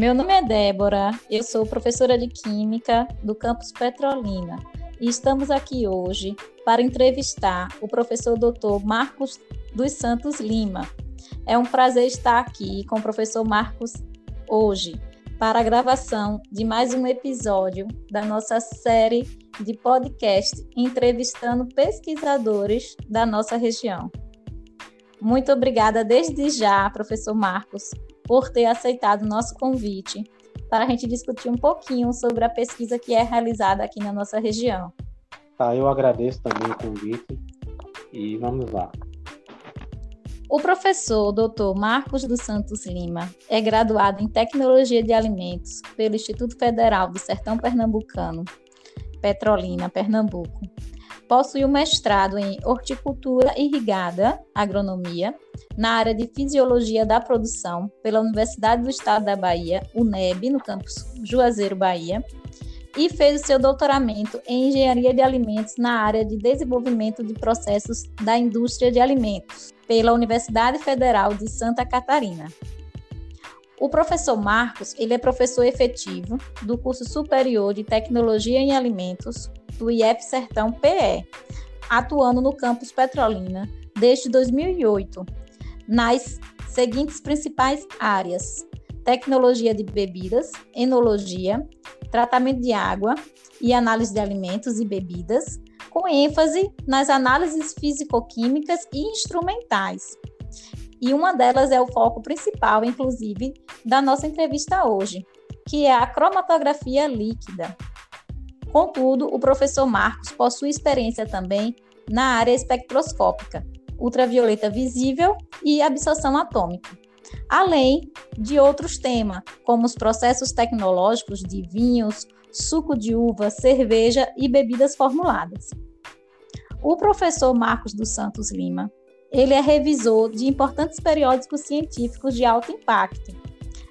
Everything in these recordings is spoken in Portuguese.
Meu nome é Débora, eu sou professora de Química do campus Petrolina e estamos aqui hoje para entrevistar o professor Dr. Marcos dos Santos Lima. É um prazer estar aqui com o professor Marcos hoje para a gravação de mais um episódio da nossa série de podcast entrevistando pesquisadores da nossa região. Muito obrigada desde já, professor Marcos, por ter aceitado o nosso convite para a gente discutir um pouquinho sobre a pesquisa que é realizada aqui na nossa região. Tá, eu agradeço também o convite e vamos lá. O professor Dr. Marcos dos Santos Lima é graduado em Tecnologia de Alimentos pelo Instituto Federal do Sertão Pernambucano, Petrolina, Pernambuco, Possui um mestrado em Horticultura Irrigada, Agronomia, na área de Fisiologia da Produção, pela Universidade do Estado da Bahia, UNEB, no campus Juazeiro, Bahia, e fez o seu doutoramento em Engenharia de Alimentos na área de Desenvolvimento de Processos da Indústria de Alimentos, pela Universidade Federal de Santa Catarina. O professor Marcos, ele é professor efetivo do curso superior de Tecnologia em Alimentos do IF Sertão PE, atuando no campus Petrolina desde 2008, nas seguintes principais áreas: tecnologia de bebidas, enologia, tratamento de água e análise de alimentos e bebidas, com ênfase nas análises físico-químicas e instrumentais. E uma delas é o foco principal, inclusive, da nossa entrevista hoje, que é a cromatografia líquida, Contudo, o professor Marcos possui experiência também na área espectroscópica, ultravioleta visível e absorção atômica, além de outros temas, como os processos tecnológicos de vinhos, suco de uva, cerveja e bebidas formuladas. O professor Marcos dos Santos Lima, ele é revisor de importantes periódicos científicos de alto impacto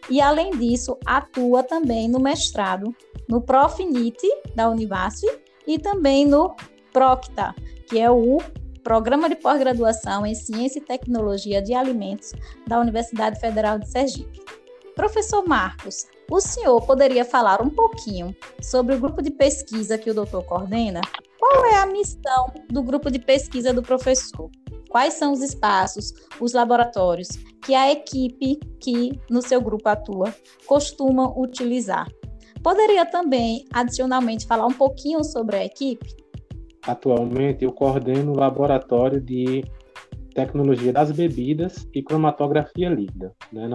e, além disso, atua também no mestrado no Profinit da Univasf e também no Procta, que é o Programa de Pós-Graduação em Ciência e Tecnologia de Alimentos da Universidade Federal de Sergipe. Professor Marcos, o senhor poderia falar um pouquinho sobre o grupo de pesquisa que o doutor coordena? Qual é a missão do grupo de pesquisa do professor? Quais são os espaços, os laboratórios que a equipe que no seu grupo atua costuma utilizar? Poderia também, adicionalmente, falar um pouquinho sobre a equipe? Atualmente, eu coordeno o laboratório de tecnologia das bebidas e cromatografia líquida. Né?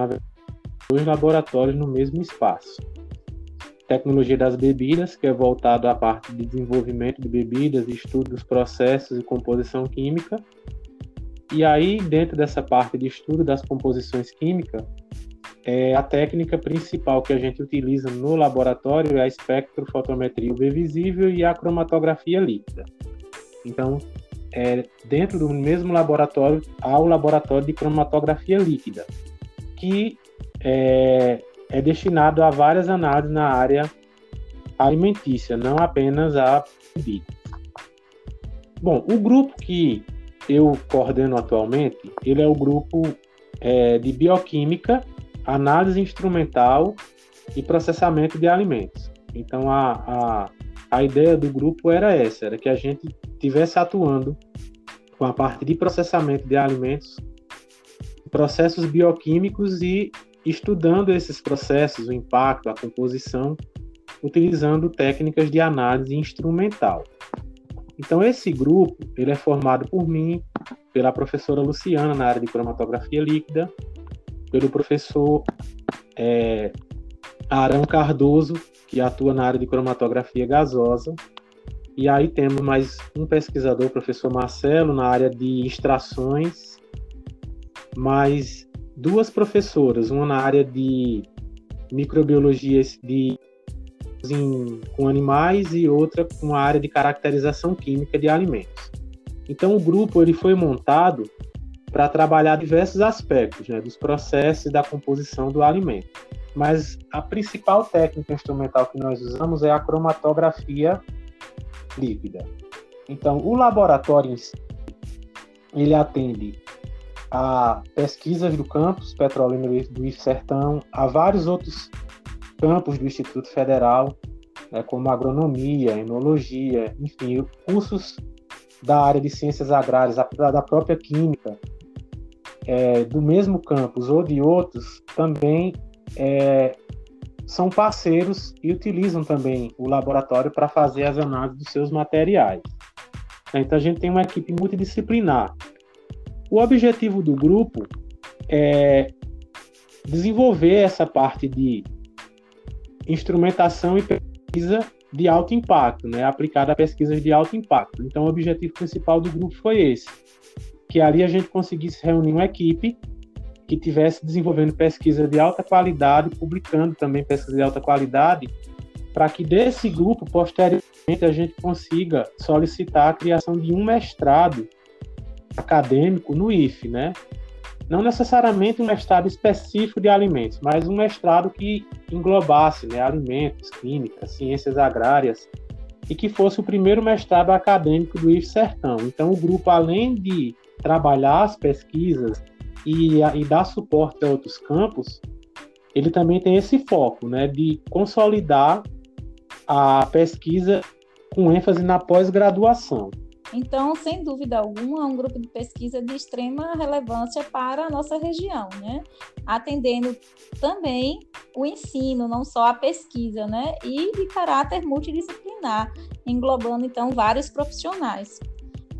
Dois laboratórios no mesmo espaço. Tecnologia das bebidas, que é voltado à parte de desenvolvimento de bebidas, estudo dos processos e composição química. E aí, dentro dessa parte de estudo das composições químicas, é, a técnica principal que a gente utiliza no laboratório é a espectrofotometria UV visível e a cromatografia líquida. Então, é, dentro do mesmo laboratório há o laboratório de cromatografia líquida, que é, é destinado a várias análises na área alimentícia, não apenas a bebida. Bom, o grupo que eu coordeno atualmente, ele é o grupo é, de bioquímica análise instrumental e processamento de alimentos. Então, a, a, a ideia do grupo era essa, era que a gente tivesse atuando com a parte de processamento de alimentos, processos bioquímicos e estudando esses processos, o impacto, a composição, utilizando técnicas de análise instrumental. Então esse grupo, ele é formado por mim, pela professora Luciana na área de cromatografia líquida, pelo professor é, Arão Cardoso, que atua na área de cromatografia gasosa. E aí temos mais um pesquisador, o professor Marcelo, na área de extrações, mais duas professoras, uma na área de microbiologia de, em, com animais e outra com a área de caracterização química de alimentos. Então o grupo ele foi montado para trabalhar diversos aspectos né, dos processos e da composição do alimento. Mas a principal técnica instrumental que nós usamos é a cromatografia líquida. Então, o laboratório em si, ele atende a pesquisas do campus petrolino do Sertão, a vários outros campos do Instituto Federal, né, como agronomia, enologia, enfim, cursos da área de ciências agrárias, da própria química, é, do mesmo campus ou de outros, também é, são parceiros e utilizam também o laboratório para fazer as análises dos seus materiais. Então a gente tem uma equipe multidisciplinar. O objetivo do grupo é desenvolver essa parte de instrumentação e pesquisa de alto impacto, né, aplicada a pesquisas de alto impacto. Então o objetivo principal do grupo foi esse, que ali a gente conseguisse reunir uma equipe que tivesse desenvolvendo pesquisa de alta qualidade, publicando também pesquisa de alta qualidade, para que desse grupo, posteriormente, a gente consiga solicitar a criação de um mestrado acadêmico no IFE, né? Não necessariamente um mestrado específico de alimentos, mas um mestrado que englobasse né, alimentos, química, ciências agrárias, e que fosse o primeiro mestrado acadêmico do IFE Sertão. Então, o grupo, além de trabalhar as pesquisas e, e dar suporte a outros campos, ele também tem esse foco, né, de consolidar a pesquisa com ênfase na pós-graduação. Então, sem dúvida alguma, é um grupo de pesquisa de extrema relevância para a nossa região, né? Atendendo também o ensino, não só a pesquisa, né? E de caráter multidisciplinar, englobando então vários profissionais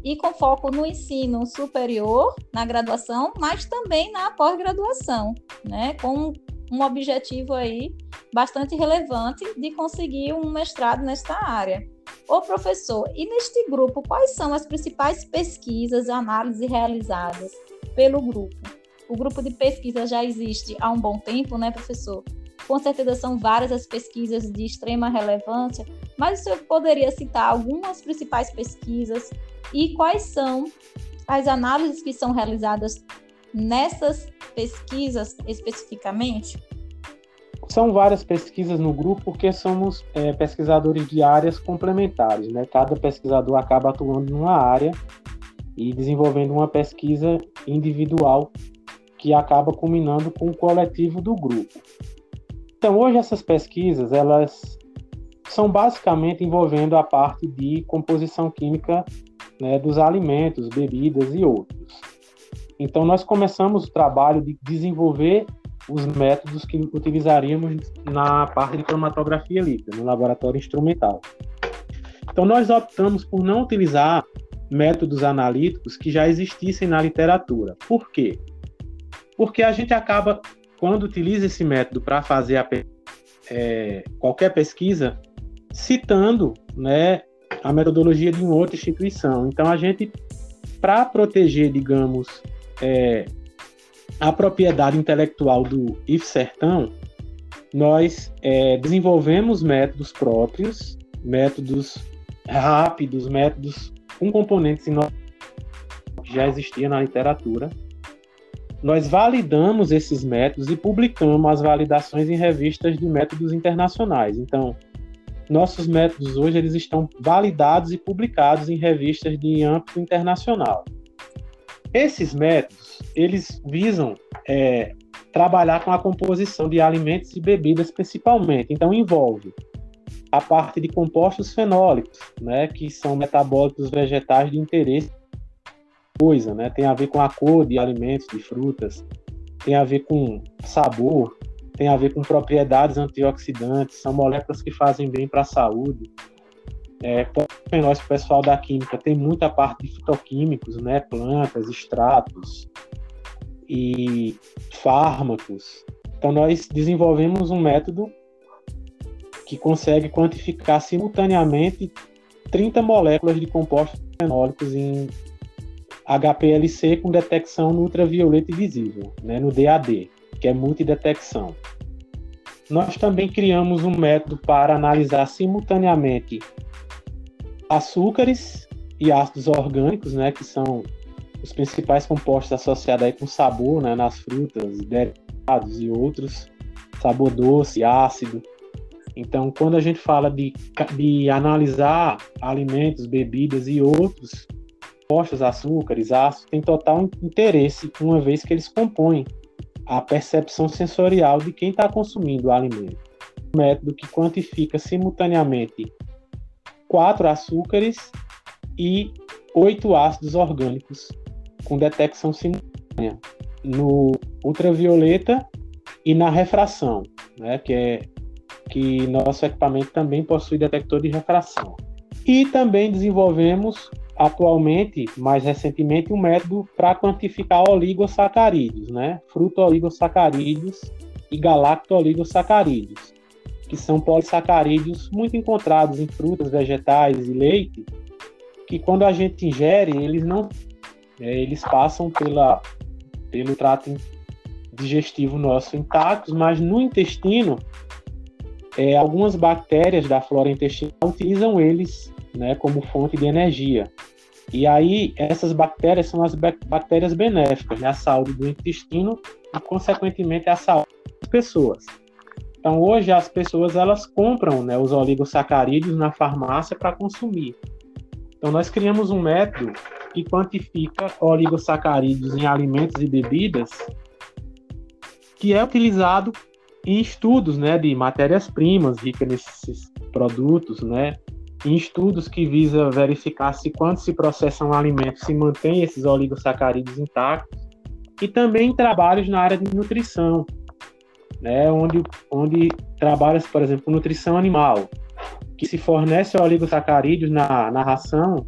e com foco no ensino superior, na graduação, mas também na pós-graduação, né? Com um objetivo aí bastante relevante de conseguir um mestrado nesta área. Ô professor, e neste grupo, quais são as principais pesquisas e análises realizadas pelo grupo? O grupo de pesquisa já existe há um bom tempo, né, professor? Com certeza são várias as pesquisas de extrema relevância, mas o senhor poderia citar algumas principais pesquisas e quais são as análises que são realizadas nessas pesquisas especificamente? São várias pesquisas no grupo porque somos é, pesquisadores de áreas complementares, né? Cada pesquisador acaba atuando numa área e desenvolvendo uma pesquisa individual que acaba culminando com o coletivo do grupo. Então, hoje essas pesquisas, elas são basicamente envolvendo a parte de composição química né, dos alimentos, bebidas e outros. Então, nós começamos o trabalho de desenvolver os métodos que utilizaríamos na parte de cromatografia líquida, no laboratório instrumental. Então, nós optamos por não utilizar métodos analíticos que já existissem na literatura. Por quê? Porque a gente acaba, quando utiliza esse método para fazer a, é, qualquer pesquisa, citando né, a metodologia de uma outra instituição. Então, a gente, para proteger, digamos, é, a propriedade intelectual do IF Sertão, nós é, desenvolvemos métodos próprios, métodos rápidos, métodos com componentes que já existia na literatura. Nós validamos esses métodos e publicamos as validações em revistas de métodos internacionais. Então, nossos métodos hoje eles estão validados e publicados em revistas de âmbito internacional. Esses métodos eles visam é, trabalhar com a composição de alimentos e bebidas principalmente. Então envolve a parte de compostos fenólicos, né, que são metabólitos vegetais de interesse coisa, né? Tem a ver com a cor de alimentos, de frutas, tem a ver com sabor, tem a ver com propriedades antioxidantes, são moléculas que fazem bem para a saúde. É, nós, o pessoal da química, tem muita parte de fitoquímicos, né? Plantas, extratos e fármacos. Então, nós desenvolvemos um método que consegue quantificar simultaneamente 30 moléculas de compostos fenólicos em HPLC com detecção no ultravioleta visível, né, no DAD que é multidetecção. Nós também criamos um método para analisar simultaneamente açúcares e ácidos orgânicos, né, que são os principais compostos associados aí com sabor, né, nas frutas, derivados e outros, sabor doce, ácido. Então, quando a gente fala de, de analisar alimentos, bebidas e outros compostos, açúcares, ácidos, tem total interesse, uma vez que eles compõem a percepção sensorial de quem está consumindo o alimento. um método que quantifica simultaneamente quatro açúcares e oito ácidos orgânicos com detecção simultânea no ultravioleta e na refração, né, que é que nosso equipamento também possui detector de refração. E também desenvolvemos atualmente, mais recentemente, um método para quantificar oligosacarídeos, né? Fruto-oligosacarídeos e galacto-oligosacarídeos, que são polissacarídeos muito encontrados em frutas, vegetais e leite, que quando a gente ingere, eles não é, eles passam pela, pelo trato digestivo nosso intactos, mas no intestino, é, algumas bactérias da flora intestinal utilizam eles né, como fonte de energia. E aí, essas bactérias são as bactérias benéficas, né, a saúde do intestino e, consequentemente, a saúde das pessoas. Então, hoje, as pessoas elas compram né, os oligosacarídeos na farmácia para consumir. Então, nós criamos um método que quantifica oligosacarídeos em alimentos e bebidas, que é utilizado em estudos né, de matérias-primas ricas nesses produtos, né, em estudos que visa verificar se quando se processa um alimento se mantém esses oligosacarídeos intactos, e também trabalhos na área de nutrição, né, onde, onde trabalha, por exemplo, nutrição animal, que se fornece oligosacarídeos na, na ração,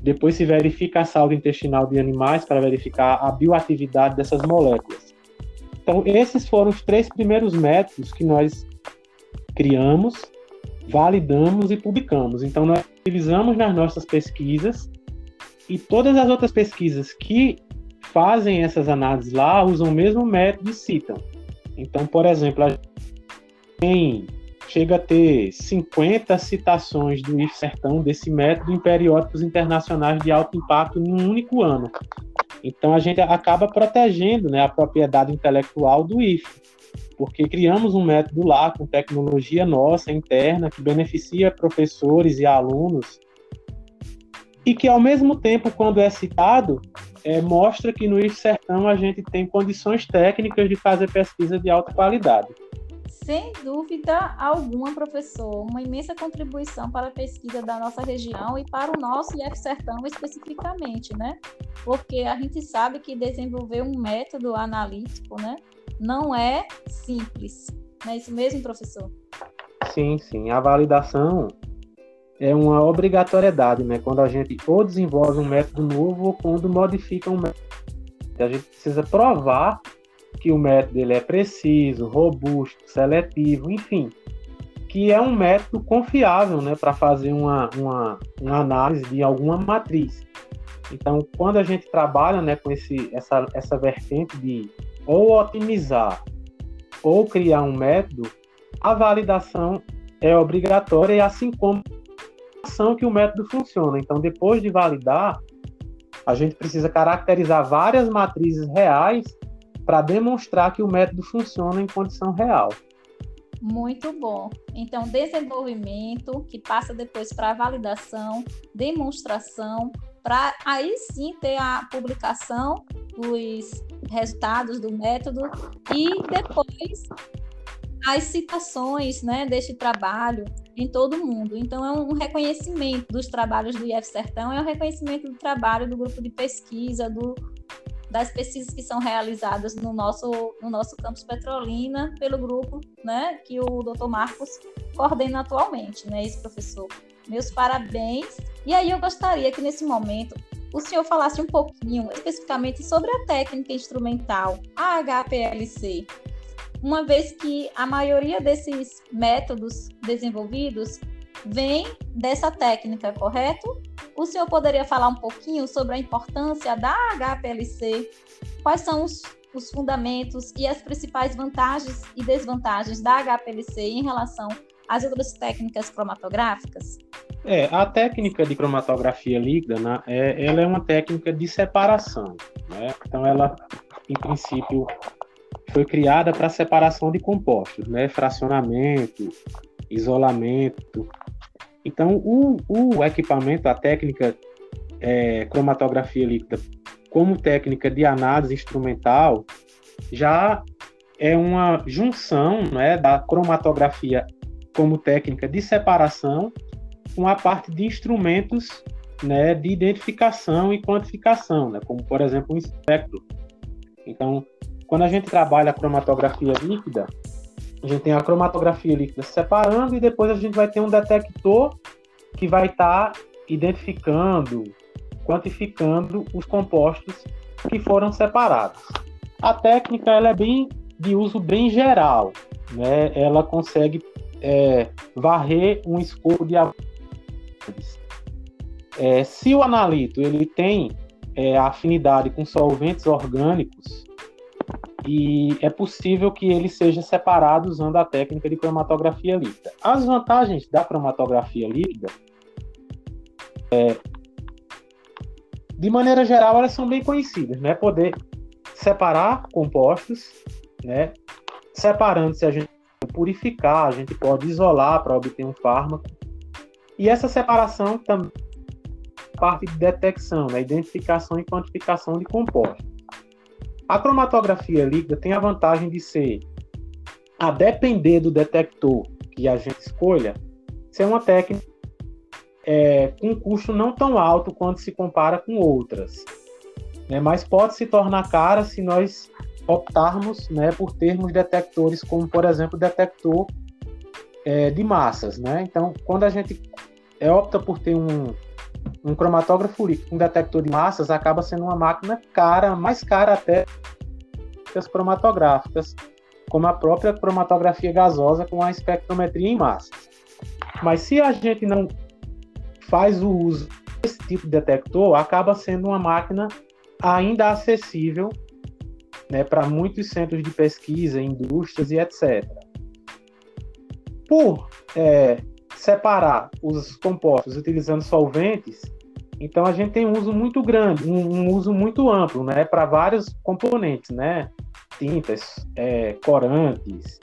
depois se verifica a saúde intestinal de animais para verificar a bioatividade dessas moléculas. Então, esses foram os três primeiros métodos que nós criamos, validamos e publicamos. Então, nós utilizamos nas nossas pesquisas e todas as outras pesquisas que fazem essas análises lá usam o mesmo método e citam. Então, por exemplo, a gente chega a ter 50 citações do IF Sertão desse método em periódicos internacionais de alto impacto em um único ano. Então a gente acaba protegendo né, a propriedade intelectual do IF, porque criamos um método lá com tecnologia nossa interna que beneficia professores e alunos e que ao mesmo tempo, quando é citado, é, mostra que no IF Sertão a gente tem condições técnicas de fazer pesquisa de alta qualidade. Sem dúvida alguma, professor, uma imensa contribuição para a pesquisa da nossa região e para o nosso IF Sertão especificamente, né? Porque a gente sabe que desenvolver um método analítico, né, não é simples. Não é isso mesmo, professor? Sim, sim. A validação é uma obrigatoriedade, né? Quando a gente ou desenvolve um método novo ou quando modifica um método. A gente precisa provar que o método ele é preciso, robusto, seletivo, enfim, que é um método confiável né, para fazer uma, uma, uma, análise de alguma matriz. Então, quando a gente trabalha né, com esse, essa, essa vertente de ou otimizar ou criar um método, a validação é obrigatória, assim como que o método funciona. Então, depois de validar, a gente precisa caracterizar várias matrizes reais para demonstrar que o método funciona em condição real. Muito bom. Então, desenvolvimento que passa depois para validação, demonstração, para aí sim ter a publicação dos resultados do método e depois as citações né, deste trabalho em todo o mundo. Então, é um reconhecimento dos trabalhos do IF Sertão, é um reconhecimento do trabalho do grupo de pesquisa, do das pesquisas que são realizadas no nosso, no nosso campus Petrolina pelo grupo né, que o doutor Marcos coordena atualmente, né, esse professor. Meus parabéns. E aí eu gostaria que nesse momento o senhor falasse um pouquinho especificamente sobre a técnica instrumental, a HPLC. Uma vez que a maioria desses métodos desenvolvidos vem dessa técnica, correto? O senhor poderia falar um pouquinho sobre a importância da HPLC? Quais são os, os fundamentos e as principais vantagens e desvantagens da HPLC em relação às outras técnicas cromatográficas? É, a técnica de cromatografia líquida, né, é, ela é uma técnica de separação. Né? Então, ela, em princípio, foi criada para separação de compostos, né? fracionamento, isolamento, então, o, o equipamento, a técnica é, cromatografia líquida, como técnica de análise instrumental, já é uma junção né, da cromatografia como técnica de separação com a parte de instrumentos né, de identificação e quantificação, né, como por exemplo o espectro. Então, quando a gente trabalha a cromatografia líquida, a gente tem a cromatografia líquida separando e depois a gente vai ter um detector que vai estar tá identificando, quantificando os compostos que foram separados. A técnica ela é bem de uso bem geral, né? Ela consegue é, varrer um escopo de é, se o analito ele tem é, afinidade com solventes orgânicos e é possível que ele seja separado usando a técnica de cromatografia líquida. As vantagens da cromatografia líquida, é, de maneira geral, elas são bem conhecidas, né? Poder separar compostos, né? Separando, se a gente purificar, a gente pode isolar para obter um fármaco. E essa separação também parte de detecção, né? identificação e quantificação de compostos. A cromatografia líquida tem a vantagem de ser, a depender do detector que a gente escolha, ser uma técnica é, com custo não tão alto quando se compara com outras. Né? Mas pode se tornar cara se nós optarmos né, por termos detectores como, por exemplo, o detector é, de massas. Né? Então, quando a gente opta por ter um, um cromatógrafo líquido, um detector de massas, acaba sendo uma máquina cara, mais cara até que as cromatográficas, como a própria cromatografia gasosa com a espectrometria em massas. Mas se a gente não faz o uso desse tipo de detector, acaba sendo uma máquina ainda acessível né, para muitos centros de pesquisa, indústrias e etc. Por é, separar os compostos utilizando solventes, então a gente tem um uso muito grande, um, um uso muito amplo, né, para vários componentes, né, tintas, é, corantes,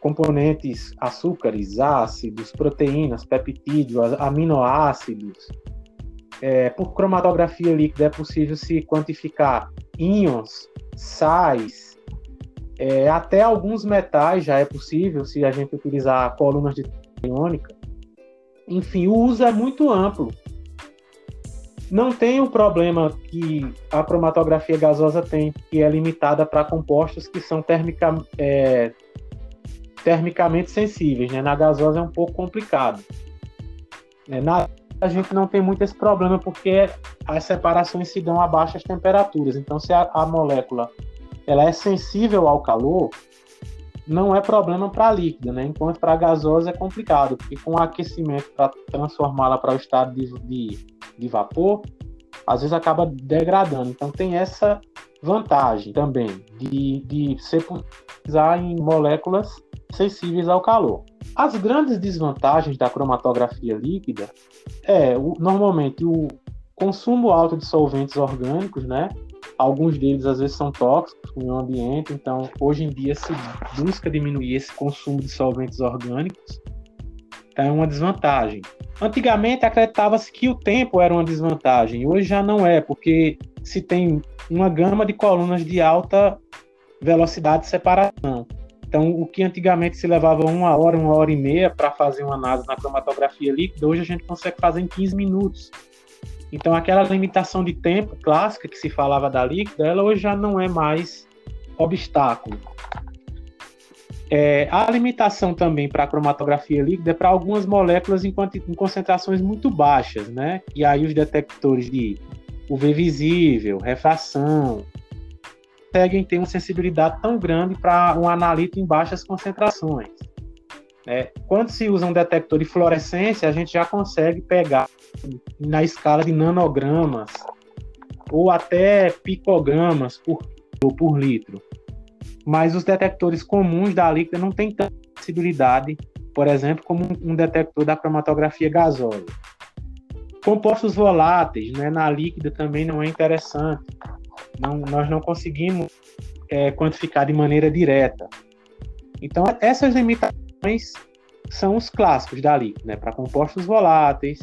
componentes açúcares, ácidos, proteínas, peptídeos, aminoácidos. É, por cromatografia líquida é possível se quantificar íons, sais, é, até alguns metais já é possível se a gente utilizar colunas de iônica. Enfim, o uso é muito amplo. Não tem o problema que a cromatografia gasosa tem, que é limitada para compostos que são termica, é, termicamente sensíveis. Né? Na gasosa é um pouco complicado. É, na a gente não tem muito esse problema porque as separações se dão a baixas temperaturas. Então, se a, a molécula ela é sensível ao calor, não é problema para líquida, né? Enquanto para gasosa é complicado, porque com o aquecimento para transformá-la para o estado de, de, de, vapor, às vezes acaba degradando. Então tem essa vantagem também de, de ser em moléculas sensíveis ao calor. As grandes desvantagens da cromatografia líquida é o, normalmente o consumo alto de solventes orgânicos, né? Alguns deles às vezes são tóxicos para o meio ambiente, então hoje em dia se busca diminuir esse consumo de solventes orgânicos. É uma desvantagem. Antigamente acreditava-se que o tempo era uma desvantagem, hoje já não é, porque se tem uma gama de colunas de alta velocidade de separação. Então, o que antigamente se levava uma hora, uma hora e meia para fazer uma análise na cromatografia líquida, hoje a gente consegue fazer em 15 minutos. Então, aquela limitação de tempo clássica que se falava da líquida, ela hoje já não é mais obstáculo. É, a limitação também para a cromatografia líquida é para algumas moléculas em, em, concentrações muito baixas, né? E aí os detectores de UV visível, refração, conseguem ter uma sensibilidade tão grande para um analito em baixas concentrações. É, quando se usa um detector de fluorescência, a gente já consegue pegar na escala de nanogramas ou até picogramas por, por litro. Mas os detectores comuns da líquida não têm tanta sensibilidade, por exemplo, como um detector da cromatografia gasosa. Compostos voláteis né, na líquida também não é interessante. Não, nós não conseguimos é, quantificar de maneira direta. Então, essas limitações são os clássicos da líquida, né? Para compostos voláteis,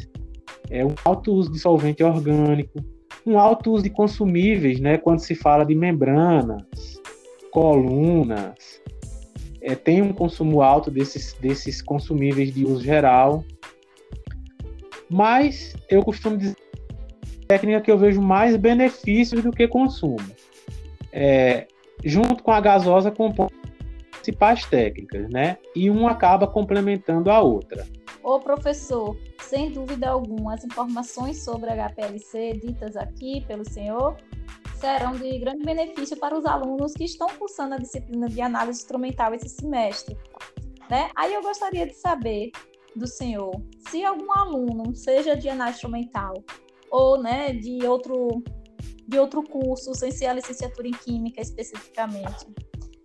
é um alto uso de solvente orgânico, um alto uso de consumíveis, né? Quando se fala de membranas, colunas, é, tem um consumo alto desses, desses consumíveis de uso geral, mas eu costumo dizer técnica que eu vejo mais benefícios do que consumo. É, junto com a gasosa compõe principais técnicas, né? E uma acaba complementando a outra. Ô professor, sem dúvida alguma, as informações sobre a HPLC ditas aqui pelo senhor serão de grande benefício para os alunos que estão cursando a disciplina de análise instrumental esse semestre. Né? Aí eu gostaria de saber do senhor se algum aluno, seja de análise instrumental ou né, de, outro, de outro curso, sem ser a licenciatura em Química especificamente,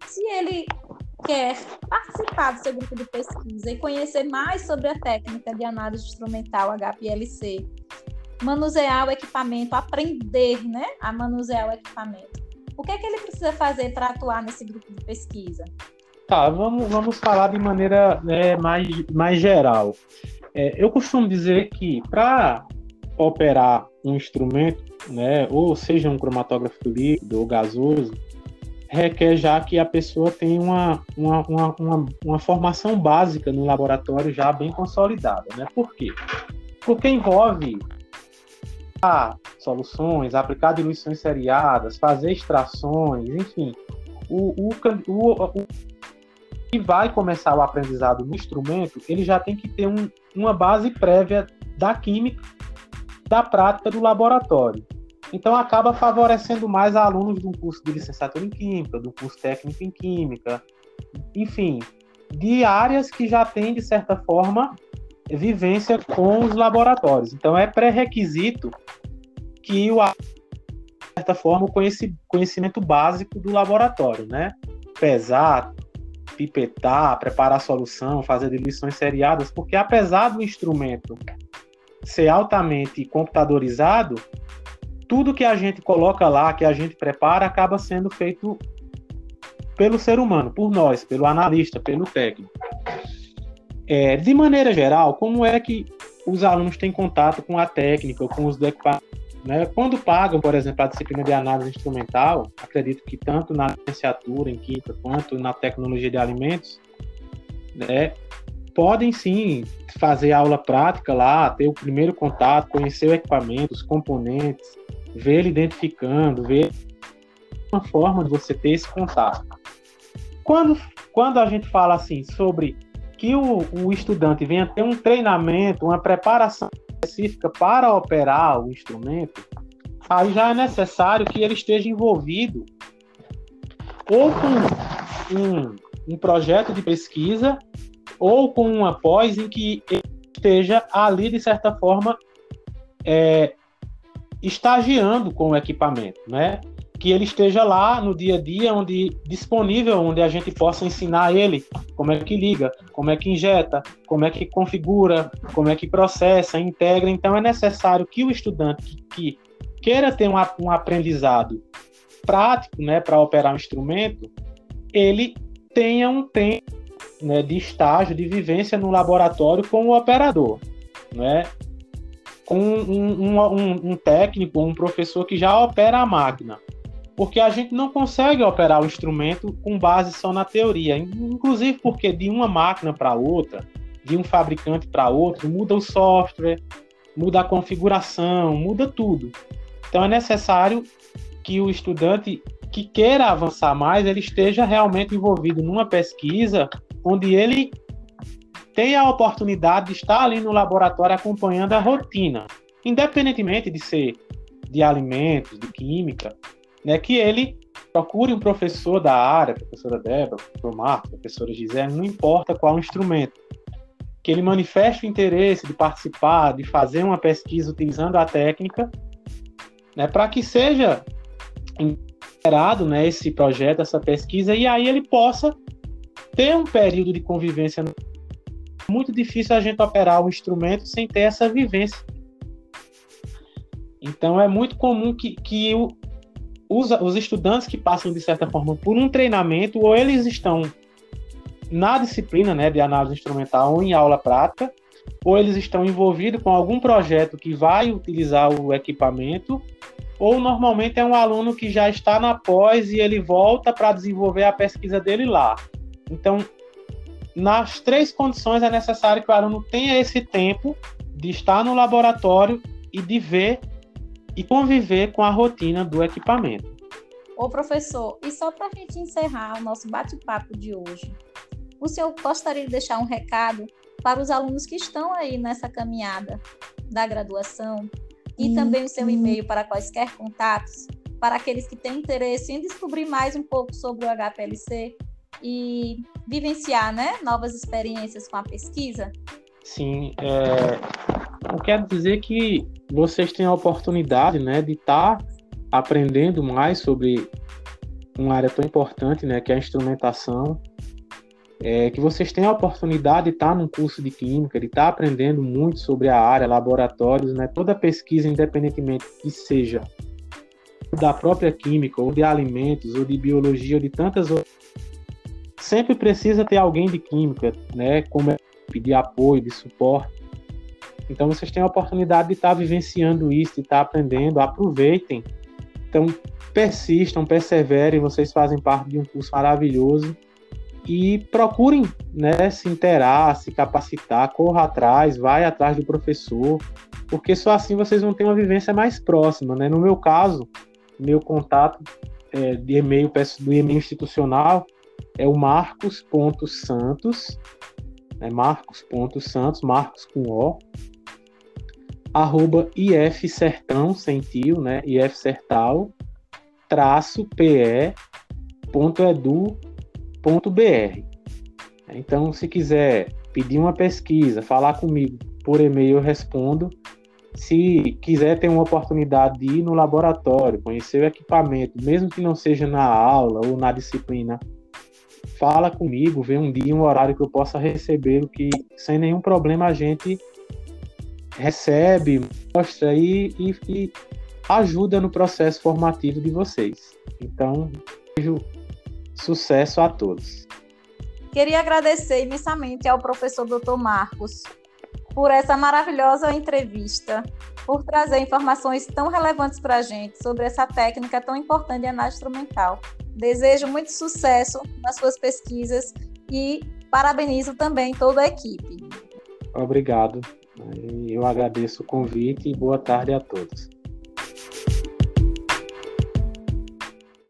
se ele quer participar do seu grupo de pesquisa e conhecer mais sobre a técnica de análise instrumental HPLC, manusear o equipamento, aprender né, a manusear o equipamento, o que é que ele precisa fazer para atuar nesse grupo de pesquisa? Tá, vamos, vamos falar de maneira né, mais, mais geral. É, eu costumo dizer que para operar um instrumento, né, ou seja um cromatógrafo líquido ou gasoso, requer já que a pessoa tenha uma, uma, uma, uma, uma formação básica no laboratório já bem consolidada. Né? Por quê? Porque envolve a soluções, aplicar diluições seriadas, fazer extrações, enfim. O, o, o, o que vai começar o aprendizado no instrumento, ele já tem que ter um, uma base prévia da química, da prática do laboratório. Então, acaba favorecendo mais alunos do curso de licenciatura em Química, do curso técnico em Química, enfim, de áreas que já têm, de certa forma, vivência com os laboratórios. Então, é pré-requisito que o de certa forma, o conhecimento básico do laboratório, né? Pesar, pipetar, preparar solução, fazer diluições seriadas, porque apesar do instrumento ser altamente computadorizado, tudo que a gente coloca lá, que a gente prepara, acaba sendo feito pelo ser humano, por nós, pelo analista, pelo técnico. É, de maneira geral, como é que os alunos têm contato com a técnica, com os equipamentos? Né? Quando pagam, por exemplo, a disciplina de análise instrumental, acredito que tanto na licenciatura em química quanto na tecnologia de alimentos, né, podem sim fazer aula prática lá, ter o primeiro contato, conhecer o equipamento, os componentes, ver ele identificando, ver uma forma de você ter esse contato. Quando, quando a gente fala assim sobre que o, o estudante venha ter um treinamento, uma preparação específica para operar o instrumento, aí já é necessário que ele esteja envolvido ou com um, um projeto de pesquisa ou com uma pós em que ele esteja ali, de certa forma, é, estagiando com o equipamento, né? Que ele esteja lá no dia a dia, onde disponível, onde a gente possa ensinar ele como é que liga, como é que injeta, como é que configura, como é que processa, integra. Então é necessário que o estudante que, que queira ter um, um aprendizado prático, né, para operar um instrumento, ele tenha um tempo né, de estágio, de vivência no laboratório com o operador, né? Com um, um, um técnico, um professor que já opera a máquina. Porque a gente não consegue operar o instrumento com base só na teoria. Inclusive porque de uma máquina para outra, de um fabricante para outro, muda o software, muda a configuração, muda tudo. Então é necessário que o estudante que queira avançar mais, ele esteja realmente envolvido numa pesquisa onde ele tem a oportunidade de estar ali no laboratório acompanhando a rotina, independentemente de ser de alimentos, de química, né, que ele procure um professor da área, professora Débora, professor Marcos, professora Gisele, não importa qual instrumento, que ele manifeste o interesse de participar, de fazer uma pesquisa utilizando a técnica, né, para que seja integrado né, esse projeto, essa pesquisa, e aí ele possa ter um período de convivência no muito difícil a gente operar o instrumento sem ter essa vivência. Então é muito comum que, que o, os, os estudantes que passam, de certa forma, por um treinamento, ou eles estão na disciplina né, de análise instrumental ou em aula prática, ou eles estão envolvidos com algum projeto que vai utilizar o equipamento, ou normalmente é um aluno que já está na pós e ele volta para desenvolver a pesquisa dele lá. Então, nas três condições é necessário que o aluno tenha esse tempo de estar no laboratório e de ver e conviver com a rotina do equipamento. Ô professor, e só para a gente encerrar o nosso bate-papo de hoje, o senhor gostaria de deixar um recado para os alunos que estão aí nessa caminhada da graduação? E também o seu e-mail para quaisquer contatos, para aqueles que têm interesse em descobrir mais um pouco sobre o HPLC e vivenciar né, novas experiências com a pesquisa? Sim, é, eu quero dizer que vocês têm a oportunidade né, de estar tá aprendendo mais sobre uma área tão importante, né, que é a instrumentação, é, que vocês tenham a oportunidade de estar num curso de química, de estar aprendendo muito sobre a área, laboratórios, né, toda pesquisa, independentemente que seja da própria química, ou de alimentos, ou de biologia, ou de tantas outras, sempre precisa ter alguém de química, né, como de apoio, de suporte. Então vocês têm a oportunidade de estar vivenciando isso, de estar aprendendo, aproveitem. Então persistam, perseverem, vocês fazem parte de um curso maravilhoso e procurem né, se interar, se capacitar, corra atrás, vai atrás do professor, porque só assim vocês vão ter uma vivência mais próxima. Né? No meu caso, meu contato é, de e-mail do e-mail institucional é o marcos.santos, né, marcos.santos, marcos com O, arroba ifsertão, sem tio, né, ifsertal, traço pe, ponto edu br Então, se quiser pedir uma pesquisa, falar comigo por e-mail, eu respondo. Se quiser ter uma oportunidade de ir no laboratório, conhecer o equipamento, mesmo que não seja na aula ou na disciplina, fala comigo, vê um dia, um horário que eu possa receber, que sem nenhum problema a gente recebe, mostra e, e, e ajuda no processo formativo de vocês. Então, Sucesso a todos. Queria agradecer imensamente ao professor Dr. Marcos por essa maravilhosa entrevista, por trazer informações tão relevantes para a gente sobre essa técnica tão importante de análise instrumental. Desejo muito sucesso nas suas pesquisas e parabenizo também toda a equipe. Obrigado. Eu agradeço o convite e boa tarde a todos.